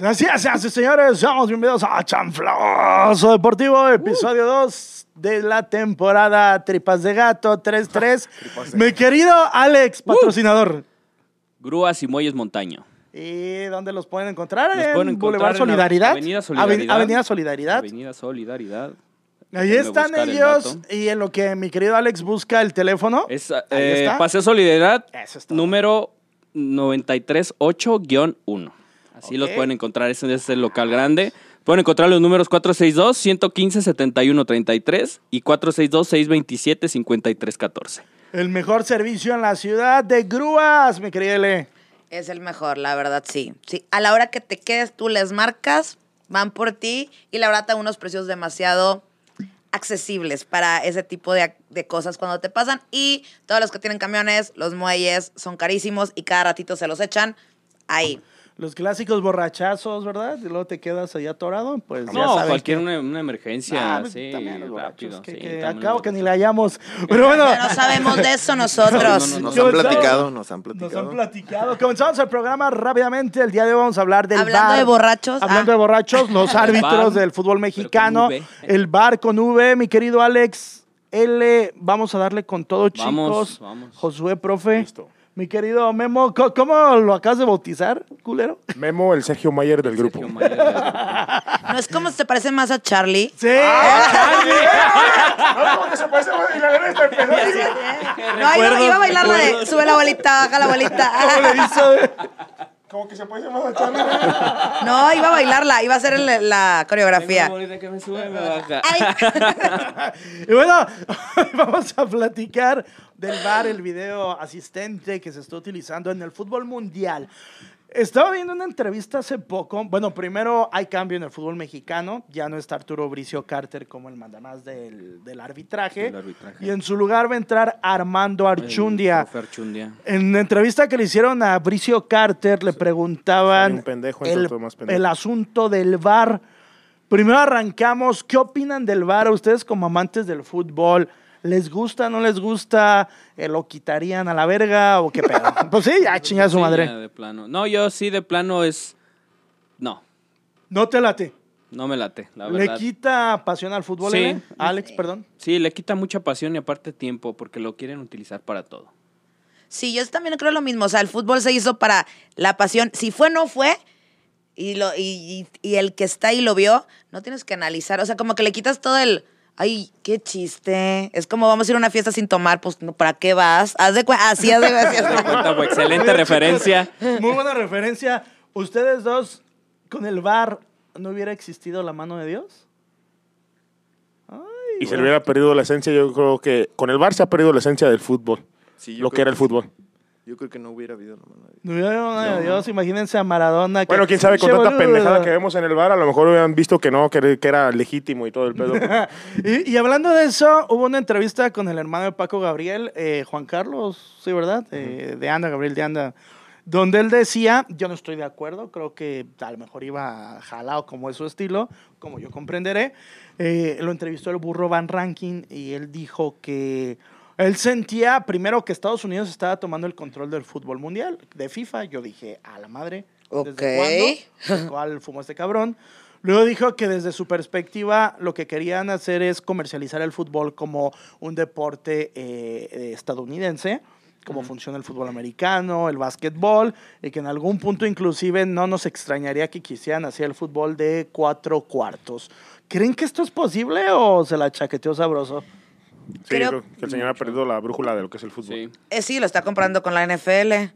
Así es, así, señores, seamos bienvenidos a Chanfloso Deportivo, episodio 2 de la temporada Tripas de Gato 3-3. Mi querido Alex, patrocinador. Grúas y Muelles Montaño. ¿Y dónde los pueden encontrar? Los en pueden encontrar Boulevard en Solidaridad. Avenida Solidaridad. Ave- Avenida Solidaridad. Avenida Solidaridad. Ahí están el ellos. Y en lo que mi querido Alex busca el teléfono. Es Ahí eh, está. Paseo Solidaridad, Eso es todo. número 938-1. Así los pueden encontrar. Ese es el local grande. Pueden encontrar los números 462-115-7133 y 462-627-5314. El mejor servicio en la ciudad de grúas, mi querida Ele. Es el mejor, la verdad, sí. sí. A la hora que te quedes, tú les marcas, van por ti y la verdad te dan unos precios demasiado accesibles para ese tipo de, de cosas cuando te pasan. Y todos los que tienen camiones, los muelles son carísimos y cada ratito se los echan ahí. Los clásicos borrachazos, ¿verdad? Y luego te quedas ahí atorado, pues ya No, saben cualquier que- una, una emergencia, Ah, pues, sí, también los borrachos, rápido. que, sí, que también acabo los que ni la hallamos. Pero bueno, No sabemos de eso nosotros. No, no, no, Nos ¿Qué han platicado, nos han nos platicado. han platicado. Comenzamos el programa rápidamente. El día de hoy vamos a hablar del Hablando de borrachos, Hablando ah. de borrachos, los árbitros del fútbol mexicano. pero con V. El bar con V, mi querido Alex. L, vamos a darle con todo, Vamos, chicos. vamos. Josué, profe. Listo. Mi querido Memo, ¿co- ¿cómo lo acabas de bautizar, culero? Memo, el Sergio Mayer del grupo. Sergio Mayer del grupo. No es como se parece más a Charlie. Sí. No, iba, iba a bailar la de sube la bolita, baja la ¿Cómo le bolita. hizo? Como que se parece más a Charlie. No, iba a bailarla, iba a hacer el- la coreografía. Tengo bonita que me sube, me baja. Ay. Y bueno, hoy vamos a platicar del VAR, el video asistente que se está utilizando en el fútbol mundial. Estaba viendo una entrevista hace poco. Bueno, primero hay cambio en el fútbol mexicano. Ya no está Arturo Bricio Carter como el mandamás del, del arbitraje. Del arbitraje. Y en su lugar va a entrar Armando Archundia. El profe Archundia. En la entrevista que le hicieron a Bricio Carter, le preguntaban pendejo, el, más pendejo. el asunto del VAR. Primero arrancamos, ¿qué opinan del VAR? Ustedes como amantes del fútbol, ¿les gusta, no les gusta? Eh, ¿Lo quitarían a la verga o qué pedo? pues sí, ya chinga su Sí, madre. ya de plano. No, yo sí de plano es... No, No te late. no me late, la ¿Le verdad. quita pasión al fútbol, Sí. Alex, perdón. Sí, le quita mucha pasión y aparte tiempo porque lo quieren utilizar para todo. Sí, yo también creo lo mismo. O sea, el fútbol se hizo para la pasión. Si fue, no fue. Y, lo, y, y- y el que está ahí lo vio, no tienes que analizar. O sea, como que le quitas todo el. Ay, qué chiste. Es como vamos a ir a una fiesta sin tomar, pues, no, ¿para qué vas? Haz de cuenta. Así, haz de así, haz de cuenta. Cuenta, excelente referencia. Muy buena referencia. ¿Ustedes dos, con el VAR, no hubiera existido la mano de Dios? Y se le hubiera perdido la esencia, yo creo que con el Bar se ha perdido la esencia del fútbol. Sí, lo que era el sí. fútbol. Yo creo que no hubiera habido la mano de Dios. No hubiera la mano de Dios. Imagínense a Maradona. que- Bueno, quién sabe, con tanta pendejada que vemos en el bar, a lo mejor hubieran visto que no, que, que era legítimo y todo el pedo. y, y hablando de eso, hubo una entrevista con el hermano de Paco Gabriel, eh, Juan Carlos, sí, ¿verdad? Eh, de Anda, Gabriel de Anda, donde él decía, yo no estoy de acuerdo, creo que a lo mejor iba jalado como es su estilo, como yo comprenderé. Eh, lo entrevistó el burro Van Ranking y él dijo que él sentía primero que Estados Unidos estaba tomando el control del fútbol mundial, de FIFA. Yo dije, a la madre. ¿desde Ok. ¿Cuál fumó este cabrón? Luego dijo que desde su perspectiva lo que querían hacer es comercializar el fútbol como un deporte eh, eh, estadounidense, como funciona el fútbol americano, el básquetbol, y que en algún punto inclusive no nos extrañaría que quisieran hacer el fútbol de cuatro cuartos. ¿Creen que esto es posible o se la chaqueteó sabroso? Sí, Creo- creo que el señor ha perdido la brújula de lo que es el fútbol. Sí. Eh, sí, lo está comprando con la NFL.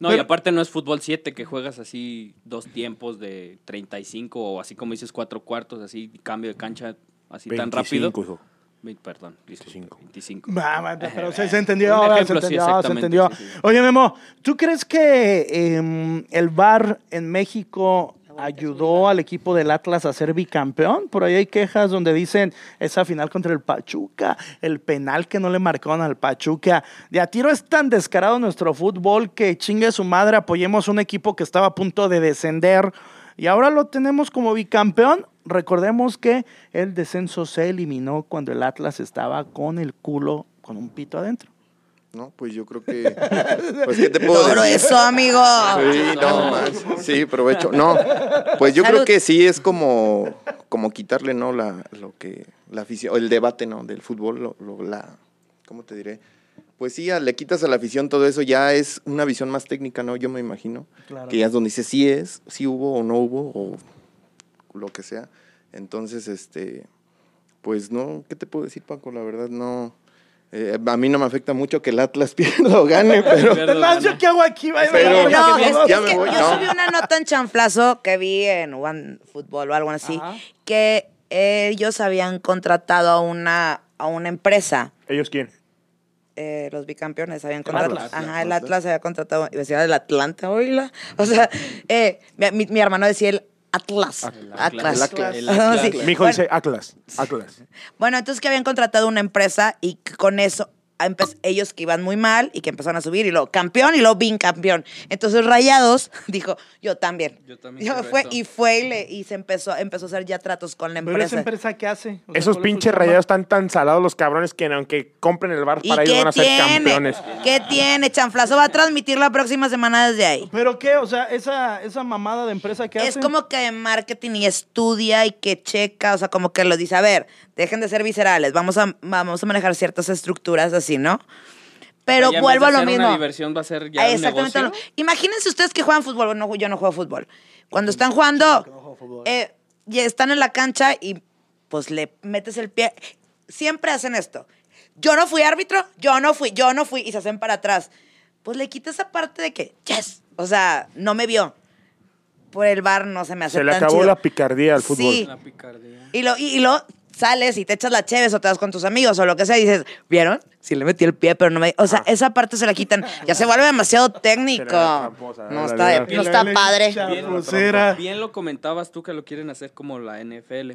No, y aparte no es fútbol 7 que juegas así dos tiempos de 35 o así como dices cuatro cuartos, así cambio de cancha así tan 25, rápido. hijo. Perdón, disculpe, 25. 25. Va, va, pero se, Eh, se entendió, se sí, entendió, se entendió. sí, sí. Oye, Memo, ¿tú crees que em, el VAR en México ayudó al equipo del Atlas a ser bicampeón? Por ahí hay quejas donde dicen esa final contra el Pachuca, el penal que no le marcaron al Pachuca. De a tiro es tan descarado nuestro fútbol que chingue su madre, apoyemos un equipo que estaba a punto de descender y ahora lo tenemos como bicampeón. Recordemos que el descenso se eliminó cuando el Atlas estaba con el culo, con un pito adentro. No, pues yo creo que. Pues, ¿qué te puedo Todo decir? eso, amigo. Sí, no, más. Sí, provecho. No, pues yo Salud. creo que sí es como, como quitarle, ¿no? La, lo que, la afición, el debate, ¿no? Del fútbol, lo, lo- la, ¿cómo te diré? Pues sí, le quitas a la afición todo eso, ya es una visión más técnica, ¿no? Yo me imagino. Claro. Que ya es donde dice sí es, sí hubo o no hubo, o lo que sea. Entonces, este, pues no, ¿qué te puedo decir, Paco? La verdad, no. Eh, a mí no me afecta mucho que el Atlas pierda o gane, pero. Además, ¿yo qué hago aquí? Vaya, Pero- No, es, que voy, yo no. subí una nota en chanflazo que vi en One Fútbol o algo así, Ajá. que ellos habían contratado a una, a una empresa. ¿Ellos quién? eh, los bicampeones habían contratado. Atlas. Ajá, el Atlas había contratado. Iba a decir el Atlanta, oíla. O sea, eh, mi, mi- mi hermano decía el Atlas. Atlas. Mi hijo dice Atlas. Atlas. Bueno, entonces que habían contratado una empresa y con eso ellos que iban muy mal y que empezaron a subir y luego campeón y luego campeón. Entonces Rayados dijo, yo también. Yo también fue, y fue y, le- y se empezó, empezó a hacer ya tratos con la Pero esa empresa. empresa, ¿qué hace? O sea, Esos ¿cuál es pinches rayados están tan salados los cabrones que aunque compren el bar ¿Y para ellos van a ser tiene? campeones. ¿Qué tiene? Chanflazo va a transmitir la próxima semana desde ahí. ¿Pero qué? O sea, esa, esa mamada de empresa, ¿qué Es hace? como que de marketing y estudia y que checa, o sea, como que lo dice, a ver, dejen de ser viscerales, vamos a, vamos a manejar ciertas estructuras así, ¿no? Pero ya vuelvo a lo mismo. Una diversión va a ser ya Ah, un Exactamente. negocio. lo- Imagínense ustedes que juegan fútbol. Bueno, yo no juego fútbol. Cuando están jugando, eh, y están en la cancha y pues le metes el pie. Siempre hacen esto. Yo no fui árbitro, yo no fui, yo no fui, y se hacen para atrás. Pues le quita esa parte de que, yes, o sea, no me vio. Por el bar no se me hace Se le tan acabó chido. la picardía al fútbol. Sí. Una picardía. Y lo, y, y lo sales y te echas la cheves o te vas con tus amigos o lo que sea y dices, ¿vieron? Sí le metí el pie, pero no me... O sea, esa parte se la quitan. Ya se vuelve demasiado técnico. Tramposa, No está, no está padre. Bien, bien lo comentabas tú que lo quieren hacer como la NFL.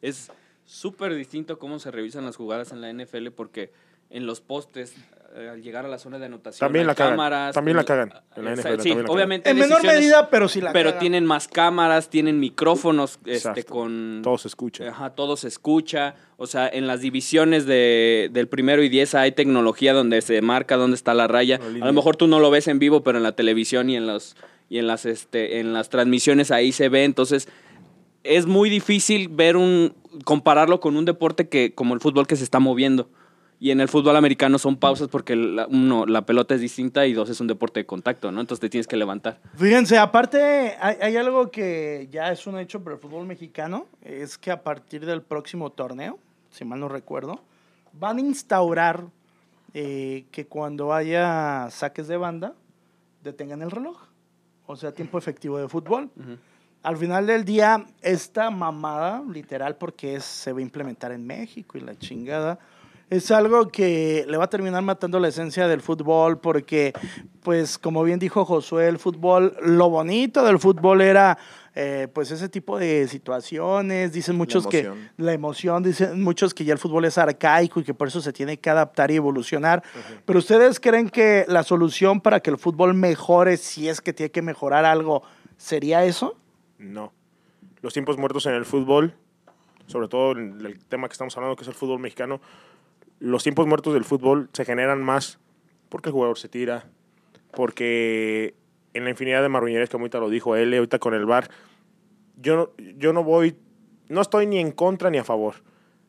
Es súper distinto cómo se revisan las jugadas en la NFL porque en los postes, eh, al llegar a la zona de anotación, También la cagan, cámaras. también la cagan en la NFL, Sí, también la cagan. obviamente. En menor medida, pero sí la Pero cagan. tienen más cámaras, tienen micrófonos este, con... Todo se escucha. Ajá, todo se escucha. O sea, en las divisiones de, del primero y diez hay tecnología donde se marca dónde está la raya. La A lo mejor tú no lo ves en vivo, pero en la televisión y en los y en las este en las transmisiones ahí se ve. Entonces es muy difícil ver un compararlo con un deporte que como el fútbol que se está moviendo. Y en el fútbol americano son pausas porque la, uno, la pelota es distinta y dos, es un deporte de contacto, ¿no? Entonces te tienes que levantar. Fíjense, aparte hay, hay algo que ya es un hecho para el fútbol mexicano, es que a partir del próximo torneo, si mal no recuerdo, van a instaurar eh, que cuando haya saques de banda, detengan el reloj. O sea, tiempo efectivo de fútbol. Al final del día, esta mamada, literal, porque es- se va a implementar en México y la chingada, es algo que le va a terminar matando la esencia del fútbol, porque, pues, como bien dijo Josué, el fútbol, lo bonito del fútbol era, eh, pues, ese tipo de situaciones. Dicen muchos que la emoción, dicen muchos que ya el fútbol es arcaico y que por eso se tiene que adaptar y evolucionar. Pero ustedes creen que la solución para que el fútbol mejore, si es que tiene que mejorar algo, sería eso? No. Los tiempos muertos en el fútbol, sobre todo en el tema que estamos hablando, que es el fútbol mexicano, los tiempos muertos del fútbol se generan más porque el jugador se tira, porque en la infinidad de marruñerías que ahorita lo dijo él, ahorita con el VAR, yo no, yo no voy, no estoy ni en contra ni a favor.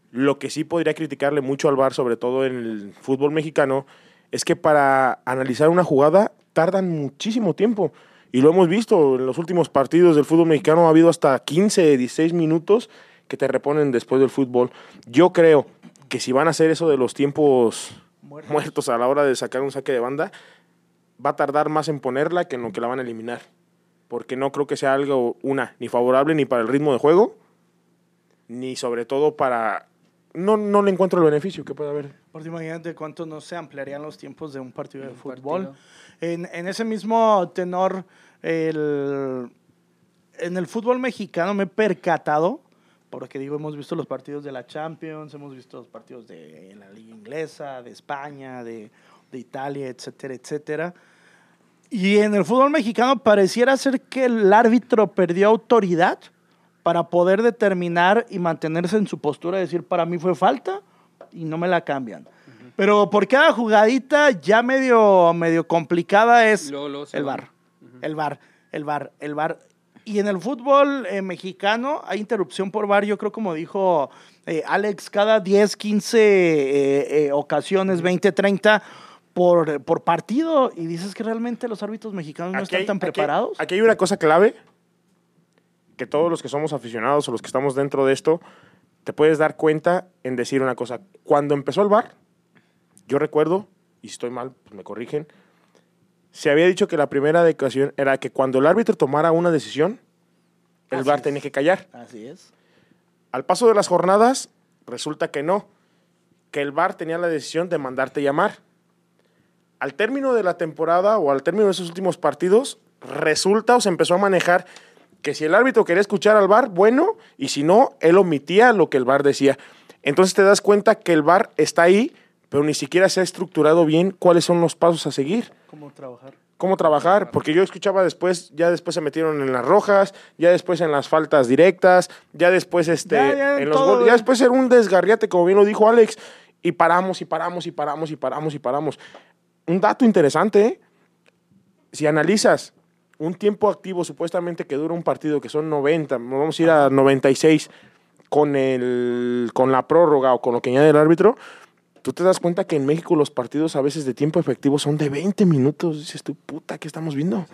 Lo que sí podría criticarle mucho al VAR, sobre todo en el fútbol mexicano, es que para analizar una jugada tardan muchísimo tiempo. Y lo hemos visto en los últimos partidos del fútbol mexicano, ha habido hasta 15, 16 minutos que te reponen después del fútbol. Yo creo que si van a hacer eso de los tiempos Muertos. muertos a la hora de sacar un saque de banda, va a tardar más en ponerla que en lo que la van a eliminar. Porque no creo que sea algo, una, ni favorable ni para el ritmo de juego, ni sobre todo para... No, no le encuentro el beneficio que puede haber. Porque imagínate cuánto no se ampliarían los tiempos de un partido de Un fútbol. partido. En, en ese mismo tenor, el, en el fútbol mexicano me he percatado, porque digo, hemos visto los partidos de la Champions, hemos visto los partidos de la Liga Inglesa, de España, de, de Italia, etcétera, etcétera. Y en el fútbol mexicano pareciera ser que el árbitro perdió autoridad para poder determinar y mantenerse en su postura, decir, para mí fue falta y no me la cambian. Pero por cada jugadita ya medio, medio complicada es el bar. El bar, el bar, el bar. Y en el fútbol eh, mexicano hay interrupción por bar, yo creo como dijo eh, Alex, cada 10, 15 eh, eh, ocasiones, 20, 30 por, por partido. Y dices que realmente los árbitros mexicanos no Aquí están hay- tan aquí- preparados. Aquí hay una cosa clave que todos los que somos aficionados o los que estamos dentro de esto, te puedes dar cuenta en decir una cosa. Cuando empezó el VAR, yo recuerdo, y si estoy mal, pues me corrigen, se había dicho que la primera ocasión era que cuando el árbitro tomara una decisión, el Así VAR es. tenía que callar. Así es. Al paso de las jornadas, resulta que no, que el VAR tenía la decisión de mandarte llamar. Al término de la temporada o al término de esos últimos partidos, resulta o se empezó a manejar que si el árbitro quería escuchar al VAR, bueno, y si no, él omitía lo que el VAR decía. Entonces te das cuenta que el VAR está ahí, pero ni siquiera se ha estructurado bien cuáles son los pasos a seguir ¿Cómo trabajar? cómo trabajar, porque yo escuchaba después, ya después se metieron en las rojas, ya después en las faltas directas, ya después este, Ya, ya, en los todo, goles, ya. ya después era un desgarriate, como bien lo dijo Alex, y paramos y paramos y paramos y paramos y paramos. Un dato interesante, ¿eh? si analizas un tiempo activo supuestamente que dura un partido, que son 90, vamos a ir a 96 con, el, con la prórroga o con lo que añade el árbitro, tú te das cuenta que en México los partidos a veces de tiempo efectivo son de 20 minutos. Dices tú, puta, ¿qué estamos viendo?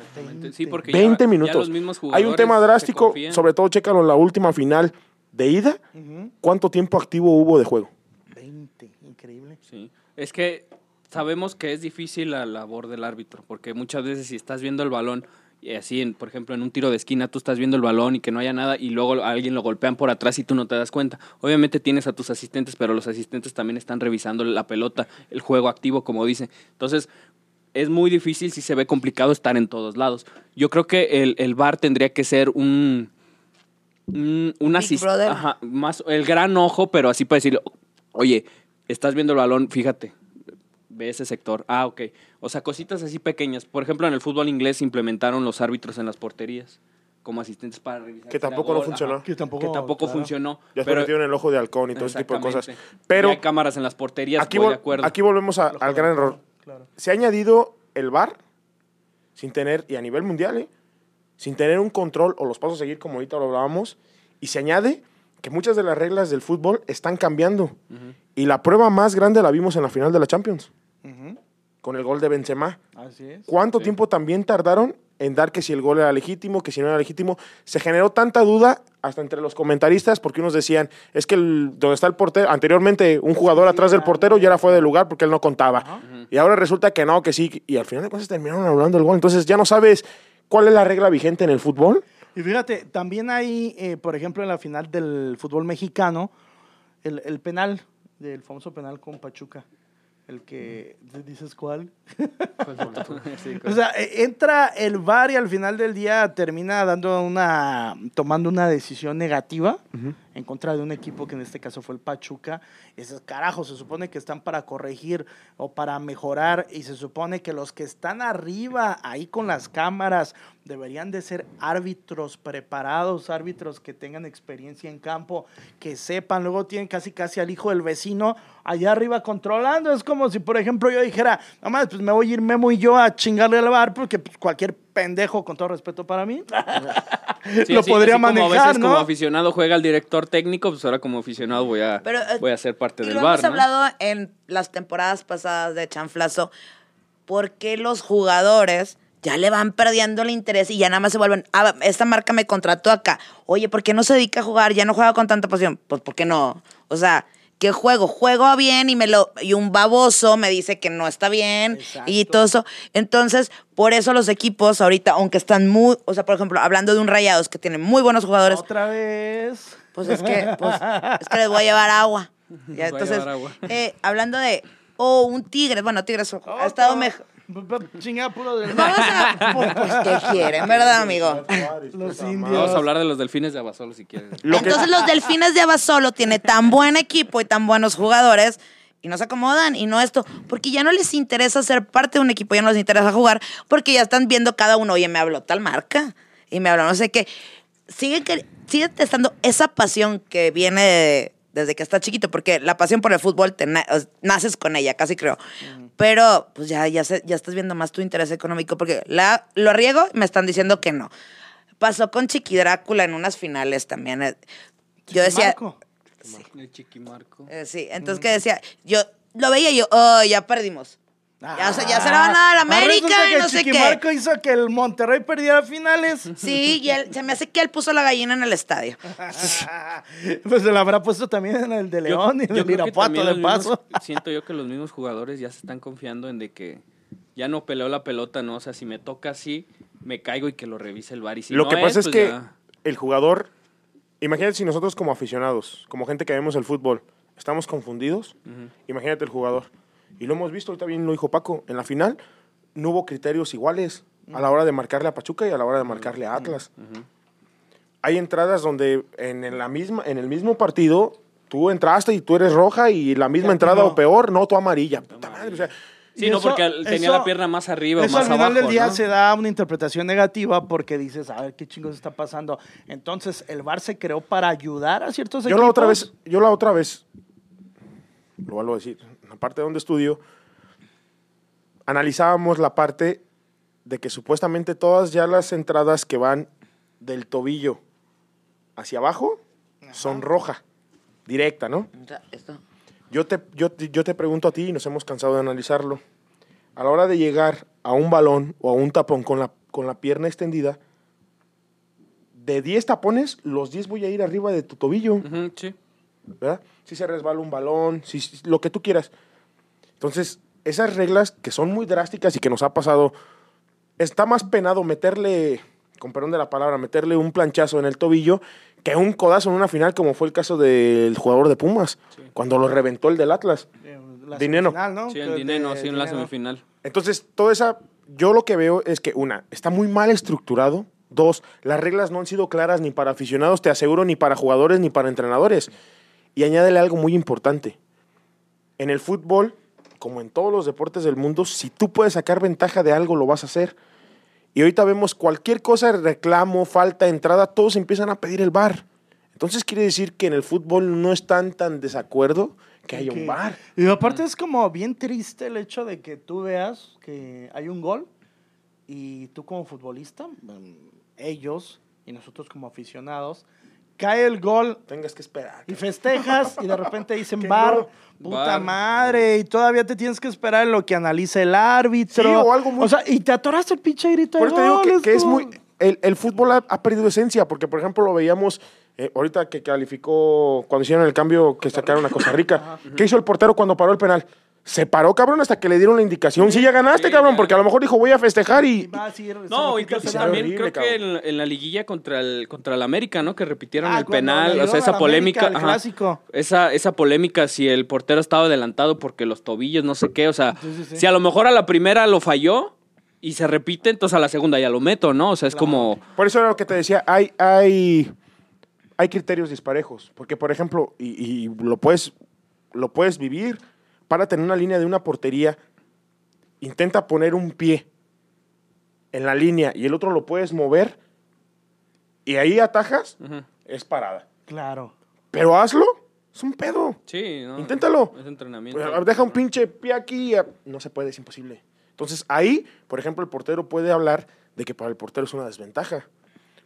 Sí, porque ya- 20 ya minutos. los mismos Hay un tema drástico, sobre todo chécalo en la última final de ida. ¿Cuánto tiempo activo hubo de juego? 20, increíble. Sí. Es que sabemos que es difícil la labor del árbitro, porque muchas veces si estás viendo el balón, y así, en, por ejemplo, en un tiro de esquina, tú estás viendo el balón y que no haya nada y luego a alguien lo golpean por atrás y tú no te das cuenta. Obviamente tienes a tus asistentes, pero los asistentes también están revisando la pelota, el juego activo, como dice. Entonces, es muy difícil si se ve complicado estar en todos lados. Yo creo que el, el VAR tendría que ser un... Un, un más el gran ojo, pero así para decir, oye, estás viendo el balón, fíjate, ve ese sector. Ah, ok. O sea, cositas así pequeñas. Por ejemplo, en el fútbol inglés implementaron los árbitros en las porterías como asistentes para revisar. Que tampoco no funcionó. ajá, Que tampoco, que tampoco claro. funcionó. Ya se metieron el ojo de halcón y todo ese tipo de cosas. Pero Y hay cámaras en las porterías, aquí, voy vol- de acuerdo. aquí volvemos a- al gran error. Claro. Se ha añadido el VAR sin tener, y a nivel mundial, ¿eh? sin tener un control o los pasos a seguir como ahorita lo hablábamos, y se añade que muchas de las reglas del fútbol están cambiando. Y la prueba más grande la vimos en la final de la Champions, Con el gol de Benzema. Así es. ¿Cuánto tiempo también tardaron en dar que si el gol era legítimo, que si no era legítimo? Se generó tanta duda hasta entre los comentaristas porque unos decían, es que el- donde está el portero, anteriormente un jugador atrás del portero ya era fuera de lugar porque él no contaba. Y ahora resulta que no, que sí, y al final de cuentas terminaron anulando el gol. Entonces ya no sabes cuál es la regla vigente en el fútbol. Y fíjate, también hay, eh, por ejemplo, en la final del fútbol mexicano, el, el penal, del famoso penal con Pachuca. El que, ¿dices cuál? O sea, e- entra el VAR y al final del día termina dando una, tomando una decisión negativa en contra de un equipo que en este caso fue el Pachuca. Y dices, carajo, se supone que están para corregir o para mejorar y se supone que los que están arriba ahí con las cámaras deberían de ser árbitros preparados, árbitros que tengan experiencia en campo, que sepan, luego tienen casi casi al hijo del vecino allá arriba controlando. Es como si, por ejemplo, yo dijera, nomás, pues me voy a ir Memo y yo a chingarle al bar porque pues, cualquier pendejo, con todo respeto para mí, Sí, lo así- podría así como a manejar, veces como ¿no? aficionado juega el director técnico, pues ahora como aficionado voy a, Pero, eh, voy a ser parte y del lo bar, hemos ¿no? hablado en las temporadas pasadas de Chanflazo. ¿Por qué los jugadores ya le van perdiendo el interés y ya nada más se vuelven, ah, esta marca me contrató acá. Oye, ¿por qué no se dedica a jugar? Ya no juega con tanta pasión. Pues, ¿por qué no? O sea, ¿qué juego? Juego bien y me lo y un baboso me dice que no está bien y todo eso. Entonces, por eso los equipos ahorita, aunque están muy, o sea, por ejemplo, hablando de un Rayados que tiene muy buenos jugadores, Otra vez. pues es que, pues, es que les voy a llevar agua. Ya, Les voy a entonces, llevar agua. eh, hablando de, o un tigre, bueno, Tigres ha estado mejor. Chingada puro del Vamos a, pues, ¿qué quieren, verdad, amigo? Los indios. Vamos a hablar de los delfines de Abasolo si que- Entonces los Delfines de Abasolo tiene tan buen equipo y tan buenos jugadores y no se acomodan y no esto, porque ya no les interesa ser parte de un equipo, ya no les interesa jugar, porque ya están viendo cada uno, oye, me habló tal marca y me habló no sé qué. Sigue, que, sigue testando esa pasión que viene de, desde que está chiquito, porque la pasión por el fútbol te naces con ella, casi creo. Pero pues ya, ya, se- ya estás viendo más tu interés económico, porque la, lo riego, me están diciendo que no. Pasó con Chiqui Drácula en unas finales también. eh. Yo decía, Marco. El chiquimarco. eh, sí, entonces que decía, yo lo veía y yo, oh, ya perdimos. Ya, se- ya se la van a dar a Ah, América resulta y no sé qué. Chiquimarco hizo que el Monterrey perdiera finales. Sí, y él, se me hace que él puso la gallina en el estadio. pues se la habrá puesto también en el de León y en el Irapuato de mismos- paso. siento yo que los mismos jugadores ya se están confiando en de que ya no peleó la pelota, ¿no? O sea, si me toca así, me caigo y que lo revise el bar. Y si Lo no que pasa es pues que ya. el jugador, imagínate si nosotros como aficionados, como gente que vemos el fútbol, estamos confundidos, imagínate el jugador. Y lo hemos visto, ahorita bien lo dijo Paco, en la final no hubo criterios iguales a la hora de marcarle a Pachuca y a la hora de marcarle a Atlas. Hay entradas donde en, en la misma, en el mismo partido tú entraste y tú eres roja y la misma entrada no. o peor, no, tú amarilla. Puta madre, o sea, Sí, no, eso- porque tenía eso- la pierna más arriba o más al final abajo, del día ¿no? se da una interpretación negativa porque dices, a ver qué chingos está pasando. Entonces, el VAR se creó para ayudar a ciertos Yo equipos. la otra vez, yo la otra vez, lo vuelvo a decir, en la parte donde estudio, analizábamos la parte de que supuestamente todas ya las entradas que van del tobillo hacia abajo son roja, directa, ¿no? Esto. Yo te, yo, te- yo te pregunto a ti, y nos hemos cansado de analizarlo, a la hora de llegar a un balón o a un tapón con la, con la pierna extendida, de 10 tapones, los 10 voy a ir arriba de tu tobillo. Sí. ¿Verdad? Si se resbala un balón, si, si- lo que tú quieras. Entonces, esas reglas que son muy drásticas y que nos ha pasado, está más penado meterle, con perdón de la palabra, meterle un planchazo en el tobillo que un codazo en una final como fue el caso del jugador de Pumas, cuando lo reventó el del Atlas. La Dinero. semifinal, ¿no? Sí, en sí, la semifinal. Entonces, toda esa, yo lo que veo es que una, está muy mal estructurado. Dos, las reglas no han sido claras ni para aficionados, te aseguro, ni para jugadores, ni para entrenadores. Y añádele algo muy importante. En el fútbol, como en todos los deportes del mundo, si tú puedes sacar ventaja de algo, lo vas a hacer. Y ahorita vemos cualquier cosa, reclamo, falta, entrada, todos empiezan a pedir el bar. Entonces quiere decir que en el fútbol no están tan desacuerdo que Que- un bar. Y aparte es como bien triste el hecho de que tú veas que hay un gol y tú como futbolista, mm, ellos y nosotros como aficionados, cae el gol Tengas que esperar. y festejas y de repente dicen bar, no. puta Bar. madre, y todavía te tienes que esperar en lo que analiza el árbitro. Sí, o algo muy- O sea, y te atoraste el pinche grito Por eso te digo que, es muy. El, el fútbol ha, ha perdido esencia, porque por ejemplo lo veíamos eh, ahorita que calificó, cuando hicieron el cambio que sacaron a Costa Rica. ¿Qué hizo el portero cuando paró el penal? Se paró, cabrón, hasta que le dieron la indicación. Sí, ya ganaste, sí, cabrón, ya. porque a lo mejor dijo voy a festejar Y y. va No, incluso también horrible, creo que en, en la liguilla contra el contra el América, ¿no? Que repitieron Ah, el penal, o sea, esa polémica, América, el ajá. clásico. esa esa polémica si el portero estaba adelantado porque los tobillos, no sé qué, o sea, sí, si a lo mejor a la primera lo falló y se repite, entonces a la segunda ya lo meto, ¿no? O sea, es como Por eso era lo que te decía, hay, hay, hay criterios disparejos. Porque, por ejemplo, y, y lo, puedes, lo puedes vivir, párate en una línea de una portería, intenta poner un pie en la línea y el otro lo puedes mover y ahí atajas, es parada. Claro. Pero hazlo, es un pedo. Sí, ¿no? Inténtalo. Es entrenamiento. Pues, deja un pinche pie aquí. No se puede, es imposible. Entonces ahí, por ejemplo, el portero puede hablar de que para el portero es una desventaja.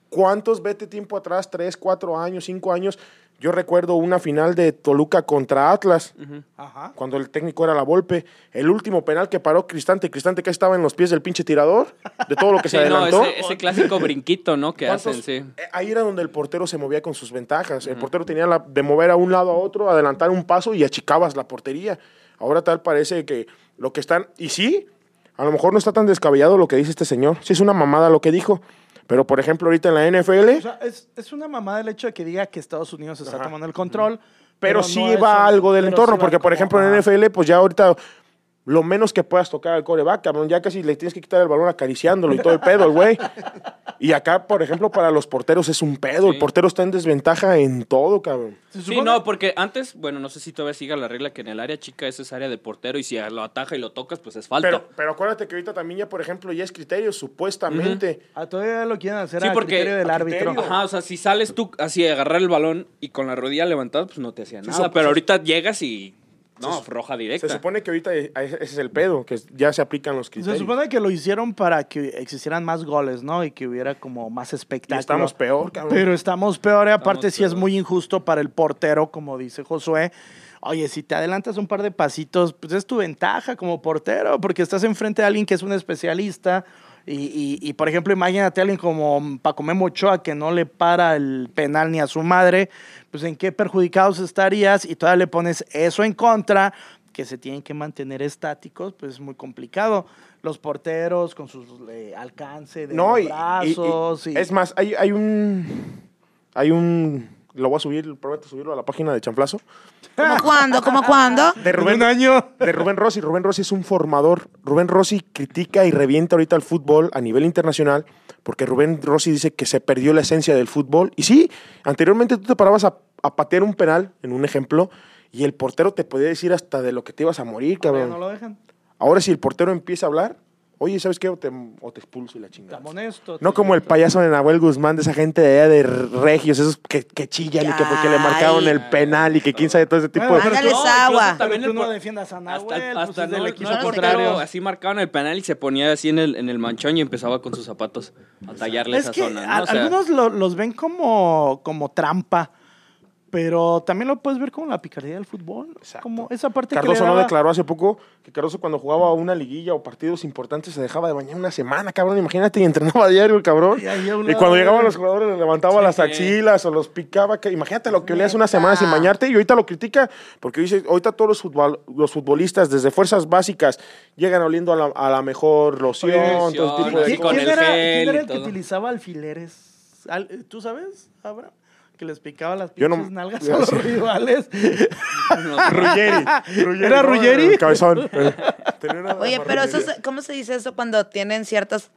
¿Cuántos vete tiempo atrás? ¿Tres, cuatro años, cinco años? Yo recuerdo una final de Toluca contra Atlas, Ajá. cuando el técnico era la Volpe. El último penal que paró Cristante, Cristante que estaba en los pies del pinche tirador, de todo lo que Sí, se no, adelantó. ese, ese clásico brinquito, ¿no? Que ¿Cuántos- hacen, sí. eh, Ahí era donde el portero se movía con sus ventajas. El portero tenía la, de mover a un lado a otro, adelantar un paso y achicabas la portería. Ahora tal parece que lo que están... Y sí, a lo mejor no está tan descabellado lo que dice este señor. Sí es una mamada lo que dijo. Pero, por ejemplo, ahorita en la NFL... O sea, es, es una mamada el hecho de que diga que Estados Unidos está Ajá. tomando el control. pero, sí va algo del entorno, sí porque por ejemplo en ajá. NFL, pues ya ahorita lo menos que puedas tocar al coreback, cabrón. Ya casi le tienes que quitar el balón acariciándolo y todo el pedo, el güey. Y acá, por ejemplo, para los porteros es un pedo. El portero está en desventaja en todo, cabrón. Sí, no, porque antes, bueno, no sé si todavía siga la regla que en el área chica esa es área de portero y si lo ataja y lo tocas, pues es falta. Pero, pero acuérdate que ahorita también ya, por ejemplo, ya es criterio, supuestamente. Ah, todavía lo quieren hacer Sí, a porque- criterio del a árbitro. criterio. Ajá, o sea, si sales tú así a agarrar el balón y con la rodilla levantada, pues no te hacía nada. pero ahorita llegas y. No, se- roja Se directa. supone que ahorita e- ese es el pedo, que ya se aplican los criterios. Se supone que lo hicieron para que existieran más goles, ¿no? Y que hubiera como más y espectáculo. estamos peor, cabrón. Pero estamos peor, y aparte Estamos sí es muy injusto para el portero, como dice Josué. Oye, si te adelantas un par de pasitos, pues es tu ventaja como portero, porque estás enfrente de alguien que es un especialista. Y, y- y, por ejemplo, imagínate a alguien como Paco Memo Ochoa que no le para el penal ni a su madre, pues en qué perjudicados estarías y todavía le pones eso en contra, que se tienen que mantener estáticos, pues es muy complicado. Los porteros con sus eh, alcance de No, y, y- y- brazos. y- es más, hay, hay un. Hay un. Lo voy a subir, prometo subirlo a la página de Chanflazo. ¿Cómo cuándo? ¿Cómo cuándo? De Rubén, un año. de Rubén Rossi. Rubén Rossi es un formador. Rubén Rossi critica y revienta ahorita el fútbol a nivel internacional porque Rubén Rossi dice que se perdió la esencia del fútbol. Y sí, anteriormente tú te parabas a, a patear un penal, en un ejemplo, y el portero te podía decir hasta de lo que te ibas a morir, Ahora cabrón. no lo dejan. Ahora si el portero empieza a hablar, oye, ¿sabes qué? O te, o te expulso y la chingada. Tan honesto. No como el payaso de Nahuel Guzmán, de esa gente de allá de regios, esos que, que chillan y que porque le marcaron el penal y que quién sabe todo ese tipo Bueno, de... Ándales incluso agua. también el tú no defiendas a Nahuel, Hasta, pues hasta no, equipo no, el contrario. así marcaban el penal y se ponía así en el, en el manchón y empezaba con sus zapatos a tallarle Es esa que zona. ¿no? a- O sea, algunos lo- los ven como, como trampa, pero también lo puedes ver como la picardía del fútbol. Exacto. Como esa parte Cardoso que le no daba- declaró hace poco que Cardoso cuando jugaba una liguilla o partidos importantes se dejaba de bañar una semana, cabrón. Imagínate, y entrenaba a diario el cabrón. Y Y cuando llegaban los jugadores le levantaba las axilas o los picaba. que- imagínate lo que le hace una semana sin bañarte y ahorita lo critica porque dice, ahorita todos los, futbol- los futbolistas desde fuerzas básicas llegan oliendo a la, a la mejor loción, todo tipo de ¿Quién, quién era, quién era el que utilizaba alfileres? Al- ¿Tú sabes, Abraham? Que les picaba las Yo no- pinches nalgas a los sí. rivales. Ruggeri. Ruggeri, ¿Era. Ruggeri? El cabezón. Tenía una Oye, pero eso, es- ¿cómo se dice eso cuando tienen ciertas...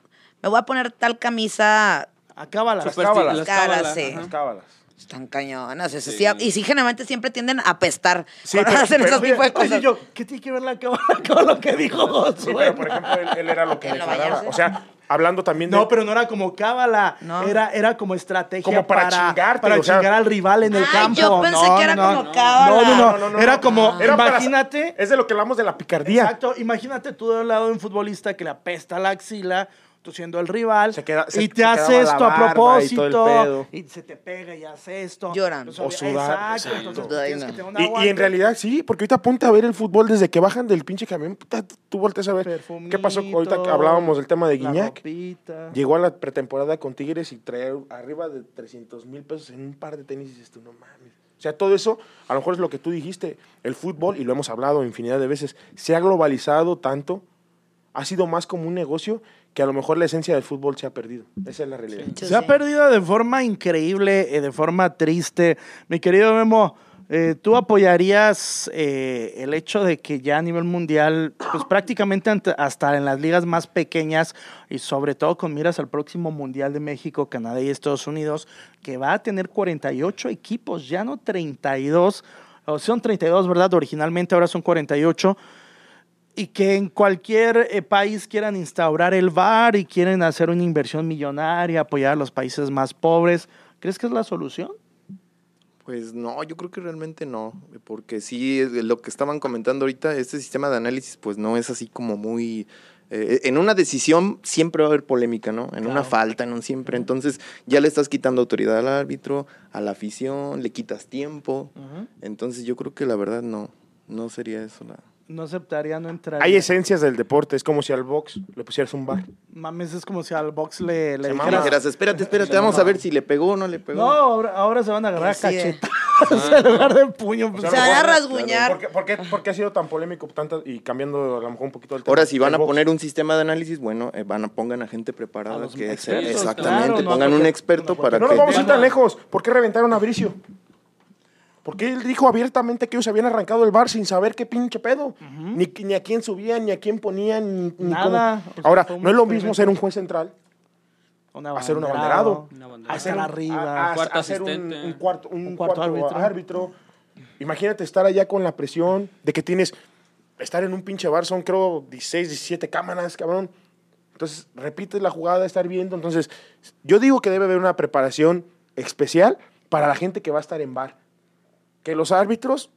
Me voy a poner tal camisa Acábalas. Las cábalas. las Cábalas, sí. Las cábalas. Están cañonas. eso sí, Sí. y sí, generalmente siempre tienden a apestar Sí, cuando pero- hacen pero esos mira, tipos de Oye, cosas. yo, ¿qué tiene que ver la cábala con lo que dijo Sí, Josué? pero por ejemplo, él, él era lo que ¿En no declaraba. O sea, hablando también de... No, pero no era como cábala, No. era, era como estrategia Como para chingarte, para o sea- chingar al rival en el Ay, campo. yo pensé No, que era no, como no. cábala. No, no, no, era como, Era para- imagínate, es de lo que hablamos de la picardía. exacto, imagínate tú del lado de un futbolista que le apesta la axila, siendo el rival, Se queda- se- y se te hace esto a y propósito, y, se te pega y hace esto. Lloran. O sudar, Exacto, entonces tienes que tener Y, y en realidad sí, porque ahorita ponte a ver el fútbol desde que bajan del pinche camión. puta, tú volteas a ver. ¿Qué pasó? Ahorita que hablábamos del tema de Guiñac. Llegó a la pretemporada con Tigres y trae arriba de 300 mil pesos en un par de tenis y dices tú, no mames. O sea, todo eso, a lo mejor es lo que tú dijiste, el fútbol, y lo hemos hablado infinidad de veces, se ha globalizado tanto, ha sido más como un negocio que a lo mejor la esencia del fútbol se ha perdido. Esa es la realidad. Se ha perdido de forma increíble, eh, de forma triste. Mi querido Memo, eh, ¿tú apoyarías eh, el hecho de que ya a nivel mundial, pues prácticamente hasta en las ligas más pequeñas y sobre todo con miras al próximo Mundial de México, Canadá y Estados Unidos, que va a tener 48 equipos, ya no 32, o son 32, ¿verdad? Originalmente ahora son 48 y que en cualquier eh, país quieran instaurar el VAR y quieren hacer una inversión millonaria, apoyar a los países más pobres, ¿crees que es la solución? Pues no, yo creo que realmente no, porque sí, lo que estaban comentando ahorita, este sistema de análisis pues no es así como muy... eh, en una decisión siempre va a haber polémica, ¿no? En una falta, en un siempre. Entonces ya le estás quitando autoridad al árbitro, a la afición, le quitas tiempo. Entonces yo creo que la verdad no, no sería eso la... No aceptaría, no entrar. Hay esencias del deporte, es como si al box le pusieras un bar. Mames, es como si al box le, le Se dijeras, dijeras, espérate, espérate, vamos a ver si le pegó o no le pegó. No, ahora, ahora se van a agarrar a Sí, eh. cachetazos en lugar de puño. pues, O Se sea, van a a lo mejor- rasguñar. ¿Por qué, por qué- por qué ha sido tan polémico tanto, y cambiando a lo mejor un poquito el tema? Ahora, si van a box. poner un sistema de análisis, bueno, eh, van a pongan a gente A preparada los que sea- expertos, exactamente, claro, no pongan un porque- experto no, para No que nos vamos a ir tan lejos. ¿Por qué reventaron a Bricio? Porque él dijo abiertamente que ellos habían arrancado el bar sin saber qué pinche pedo. ni, ni a quién subían, ni a quién ponían, ni, ni Nada. Ahora, no es lo mismo ser un juez central, hacer un abanderado. Hacer un- arriba. a- a- Cuarto hacer un, asistente. un cuarto, un Un cuarto cuarto árbitro. árbitro. Imagínate estar allá con la presión de que tienes. Estar en un pinche bar son, creo, 16, 17 cámaras, cabrón. Entonces, repites la jugada, estar viendo. Entonces, yo digo que debe haber una preparación especial para la gente que va a estar en bar. Que los árbitros,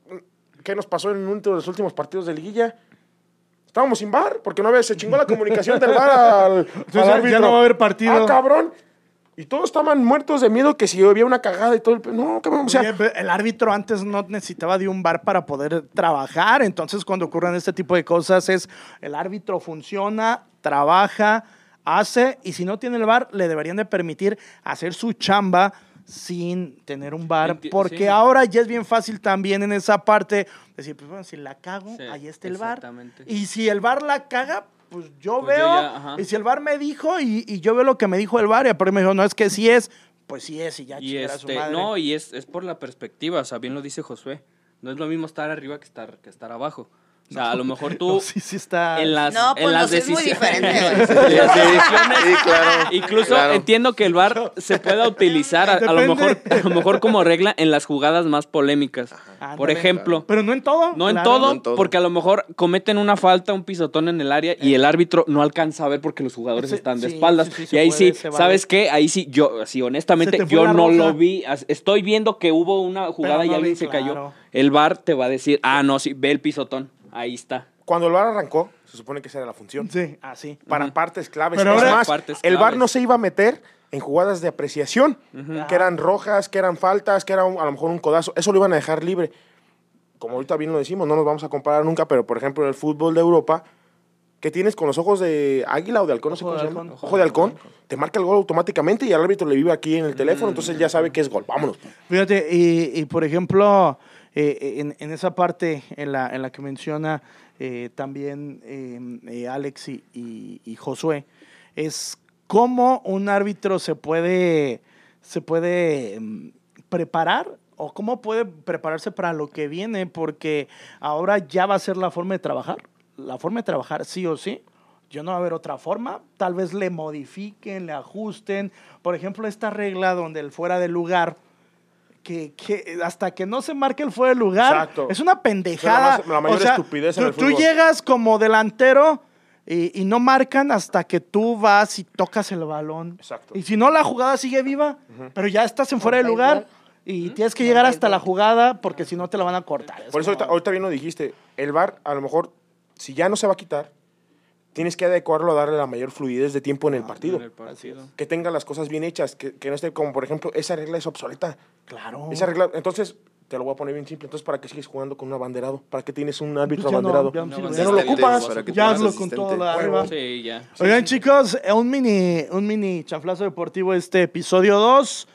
¿qué nos pasó en uno de los últimos partidos de liguilla? Estábamos sin bar, porque no ves, se chingó la comunicación del bar al, al ya- ya árbitro. no va a haber partido. Ah, cabrón. Y todos estaban muertos de miedo que si había una cagada y todo el... No, cabrón, o sea... El árbitro antes no necesitaba de un bar para poder trabajar, entonces cuando ocurren este tipo de cosas es el árbitro funciona, trabaja, hace y si no tiene el bar le deberían de permitir hacer su chamba sin tener un bar, Enti- porque sí. ahora ya es bien fácil también en esa parte decir, pues bueno, si la cago, Sí, ahí está el bar. Y si el bar la caga, pues yo Pues yo veo, ya, y si el bar me dijo y, y yo veo lo que me dijo el bar y aparte me dijo, no, es que sí es, pues sí es y ya Y a su este, madre. no, y es, es por la perspectiva, o sea, bien lo dice Josué. No es lo mismo estar arriba que estar, que estar abajo. O sea, a lo mejor tú No, sí, sí está... en las, No, pues en las sí es muy decisiones- diferente, decisiones- Sí, claro. Incluso Claro. entiendo que el VAR se pueda utilizar a, a lo mejor a lo mejor como regla en las jugadas más polémicas. Por Ándale. ejemplo, Pero no en todo. no en, todo, No en todo. porque a lo mejor cometen una falta, un pisotón en el área y el árbitro no alcanza a ver porque los jugadores están de sí, espaldas. sí, sí, se y ahí puede, sí, vale. ¿sabes qué? Ahí sí, yo, sí, honestamente, yo no roja. lo vi. Estoy viendo que hubo una jugada y alguien vi, se claro. cayó. El VAR te va a decir, ah, no, sí, ve el pisotón. Ahí está. Cuando el VAR arrancó, se supone que esa era la función. Sí, así. Para Ujú. partes claves. Pero es ahora- más, Partes el claves. no se iba a meter en jugadas de apreciación, que eran rojas, que eran faltas, que era un- a lo mejor un codazo. Eso lo iban a dejar libre. Como ahorita bien lo decimos, no nos vamos a comparar nunca, pero por ejemplo en el fútbol de Europa, que tienes con los ojos de águila o de halcón, no sé Ojo cómo de se llama. halcón. Ojo de halcón, te marca el gol automáticamente y el árbitro le vive aquí en el teléfono, entonces él ya sabe que es gol. Vámonos. Fíjate, y, y por ejemplo, eh, en, en esa parte en la, que menciona eh, también eh, eh, Alex y, y- Josué, es cómo un árbitro se puede, se puede mm, preparar o cómo puede prepararse para lo que viene, porque ahora ya va a ser la forma de trabajar, la forma de trabajar sí o sí. Yo no va a haber otra forma, tal vez le modifiquen, le ajusten. Por ejemplo, esta regla donde el fuera de lugar, que, que hasta que no se marque el fuera de lugar, Exacto. es una pendejada. La más- la mayor estupidez en tú, el tú fútbol. llegas como delantero y, y no marcan hasta que tú vas y tocas el balón. Exacto. Y si no, la jugada sigue viva, pero ya estás en fuera de lugar y tienes que llegar hasta la jugada porque si no te la van a cortar. Es Por eso ahorita, como- ahorita bien lo dijiste, el VAR a lo mejor, si ya no se va a quitar, tienes que adecuarlo a darle la mayor fluidez de tiempo en el partido. En el partido. Que tenga las cosas bien hechas, que, que no esté como, por ejemplo, esa regla es obsoleta. Claro. Esa regla, entonces, te lo voy a poner bien simple. Entonces, ¿para qué sigues jugando con un abanderado? ¿Para qué tienes un árbitro Pues ya no, abanderado? ya no sirve. Ya no lo ocupas. Ya hazlo con todo de arriba. Sí, ya. Oigan, chicos, un mini, un mini chanflazo deportivo este episodio 2.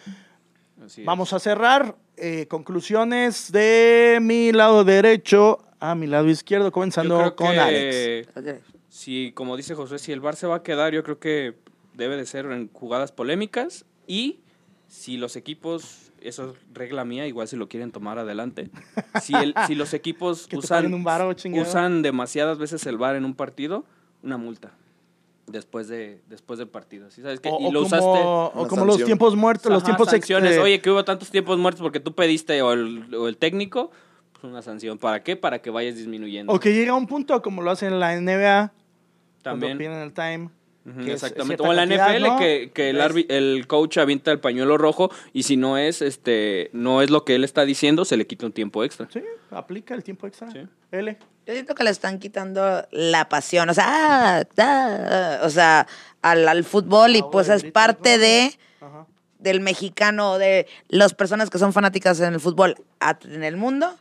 Así es. Vamos a cerrar. Eh, conclusiones de mi lado derecho a mi lado izquierdo, comenzando con que Alex. Si, como dice José, si el VAR se va a quedar, yo creo que debe de ser en jugadas polémicas y si los equipos, eso es regla mía, igual si lo quieren tomar adelante, si, el, si los equipos usan, un varo, chingado. usan demasiadas veces el VAR en un partido, una multa después de después del partido. ¿Sí sabes qué? O, y lo como, usaste o como los tiempos muertos, los Ajá, tiempos ex- sanciones. eh, Oye, que hubo tantos tiempos muertos porque tú pediste o el, o el técnico, pues una sanción. ¿Para qué? Para que vayas disminuyendo. O que llega a un punto como lo hacen en la NBA, También. cuando piden el time. Exactamente. cierta O en la NFL ¿no? que, que el, Es- arbi- el coach avienta el pañuelo rojo y si no es este no es lo que él está diciendo, se le quita un tiempo extra. Sí, aplica el tiempo extra. Sí. L. Yo siento que le están quitando la pasión, o sea, ah, ah, o sea, al, al fútbol y Ah, pues es parte de Ajá. del mexicano, de las personas que son fanáticas en el fútbol en el mundo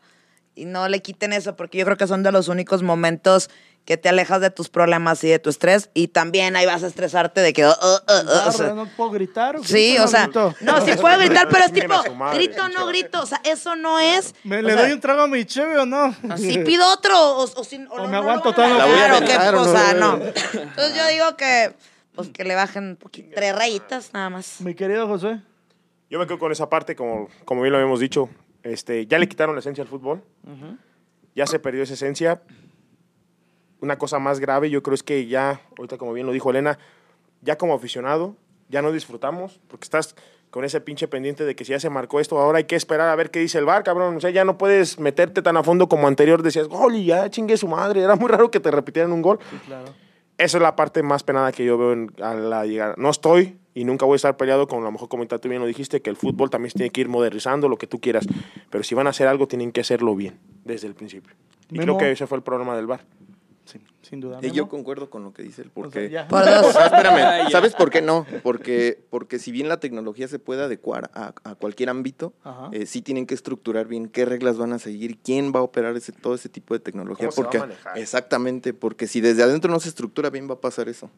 y no le quiten eso porque yo creo que son de los únicos momentos que te alejas de tus problemas y de tu estrés y también ahí vas a estresarte de que... uh, uh, uh, o sea, ¿No puedo gritar? Sí, ¿Grito o sea, grito? no, sí puedo gritar, pero es tipo, grito o no grito, o sea, eso no es... ¿Me o le sea, doy un trago a mi cheve o no? Si pido otro, o, o si- o O no- me no aguanto todo. a La voy a dejar, o qué, o o no no. Entonces yo digo que, pues que le bajen tres rayitas nada más. Mi querido José. Yo me quedo con esa parte, como, como bien lo habíamos dicho. Este, ya le quitaron la esencia al fútbol. Ya se perdió esa esencia. Una cosa más grave, yo creo es que ya, ahorita como bien lo dijo Elena, ya como aficionado, ya no disfrutamos, porque estás con ese pinche pendiente de que si ya se marcó esto, ahora hay que esperar a ver qué dice el bar, cabrón. O sea, ya no puedes meterte tan a fondo como anterior, decías, gol y ya chingue su madre. Era muy raro que te repitieran un gol. Esa es la parte más penada que yo veo en- a la llegada. No estoy y nunca voy a estar peleado con, a lo mejor como tú bien lo dijiste, que el fútbol también tiene que ir modernizando, lo que tú quieras. Pero si van a hacer algo, tienen que hacerlo bien, desde el principio. Y Memo. creo que ese fue el problema del bar. Sí, sin duda. Y Memo. yo concuerdo con lo que dice O sea, porque... espérame. ¿sabes por qué no? Porque, porque si bien la tecnología se puede adecuar a, a cualquier ámbito, eh, sí tienen que estructurar bien qué reglas van a seguir, quién va a operar ese, todo ese tipo de tecnología. ¿Cómo se va a porque, manejar? Exactamente, porque si desde adentro no se estructura bien va a pasar eso.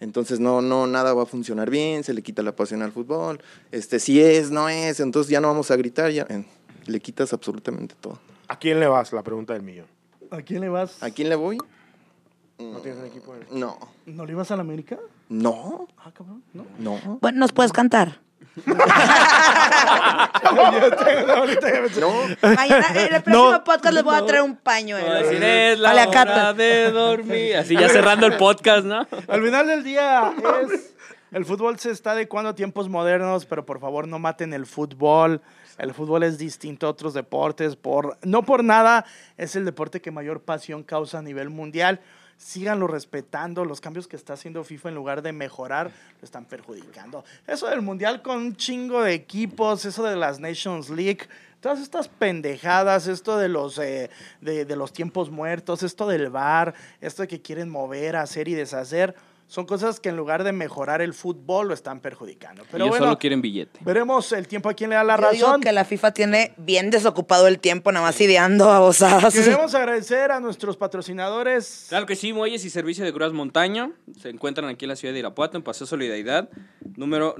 Entonces no, no, nada va a funcionar bien, se le quita la pasión al fútbol, este, si es, no es, entonces ya no vamos a gritar, ya eh, le quitas absolutamente todo. ¿A quién le vas? La pregunta del millón. ¿A quién le vas? ¿A quién le voy? ¿No tienes un equipo? en- No, ¿No le ibas a la América? no, Ah, cabrón, ¿no? no, Bueno, nos puedes cantar. no. Mañana, en el próximo No. podcast les voy a traer un paño. Como decir, es la Paliacate. hora de dormir. Así ya cerrando el podcast, ¿no? Al final del día es... El fútbol se está adecuando a tiempos modernos, pero por favor no maten el fútbol. El fútbol es distinto a otros deportes. Por, no por nada es el deporte que mayor pasión causa a nivel mundial. Síganlo respetando. Los cambios que está haciendo FIFA en lugar de mejorar lo están perjudicando. Eso del mundial con un chingo de equipos, eso de las Nations League, todas estas pendejadas, esto de los, eh, de, de los tiempos muertos, esto del VAR, esto de que quieren mover, hacer y deshacer, son cosas que en lugar de mejorar el fútbol lo están perjudicando. Pero Ellos bueno, solo quieren billete. veremos el tiempo a quién le da la Yo digo razón. que la FIFA tiene bien desocupado el tiempo, nada más ideando babosadas. Queremos agradecer a nuestros patrocinadores. Claro que sí, Muelles y Servicio de Grúas Montaño. Se encuentran aquí en la ciudad de Irapuato, en Paseo Solidaridad, número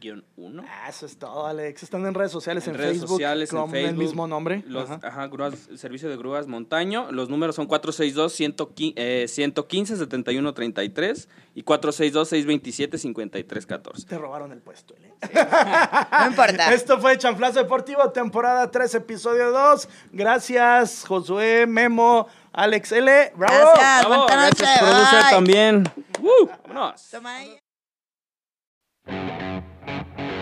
9380-1. Ah, Eso es todo, Alex. Están en redes sociales, en, En redes Facebook, sociales, en con Facebook. el mismo nombre. Los, Ajá. ajá, grúas, el servicio de grúas Montaño. Los números son 462-115-7133 y 462-627-5314. Te robaron el puesto, Alex. No importa. Esto fue Chanflazo Deportivo, temporada 3, episodio 2. Gracias, Josué, Memo, Alex L. ¡Bravo! Gracias. Bravo, gracias, producer, bye. también. ¡Uh! ¡Vámonos! Toma ahí.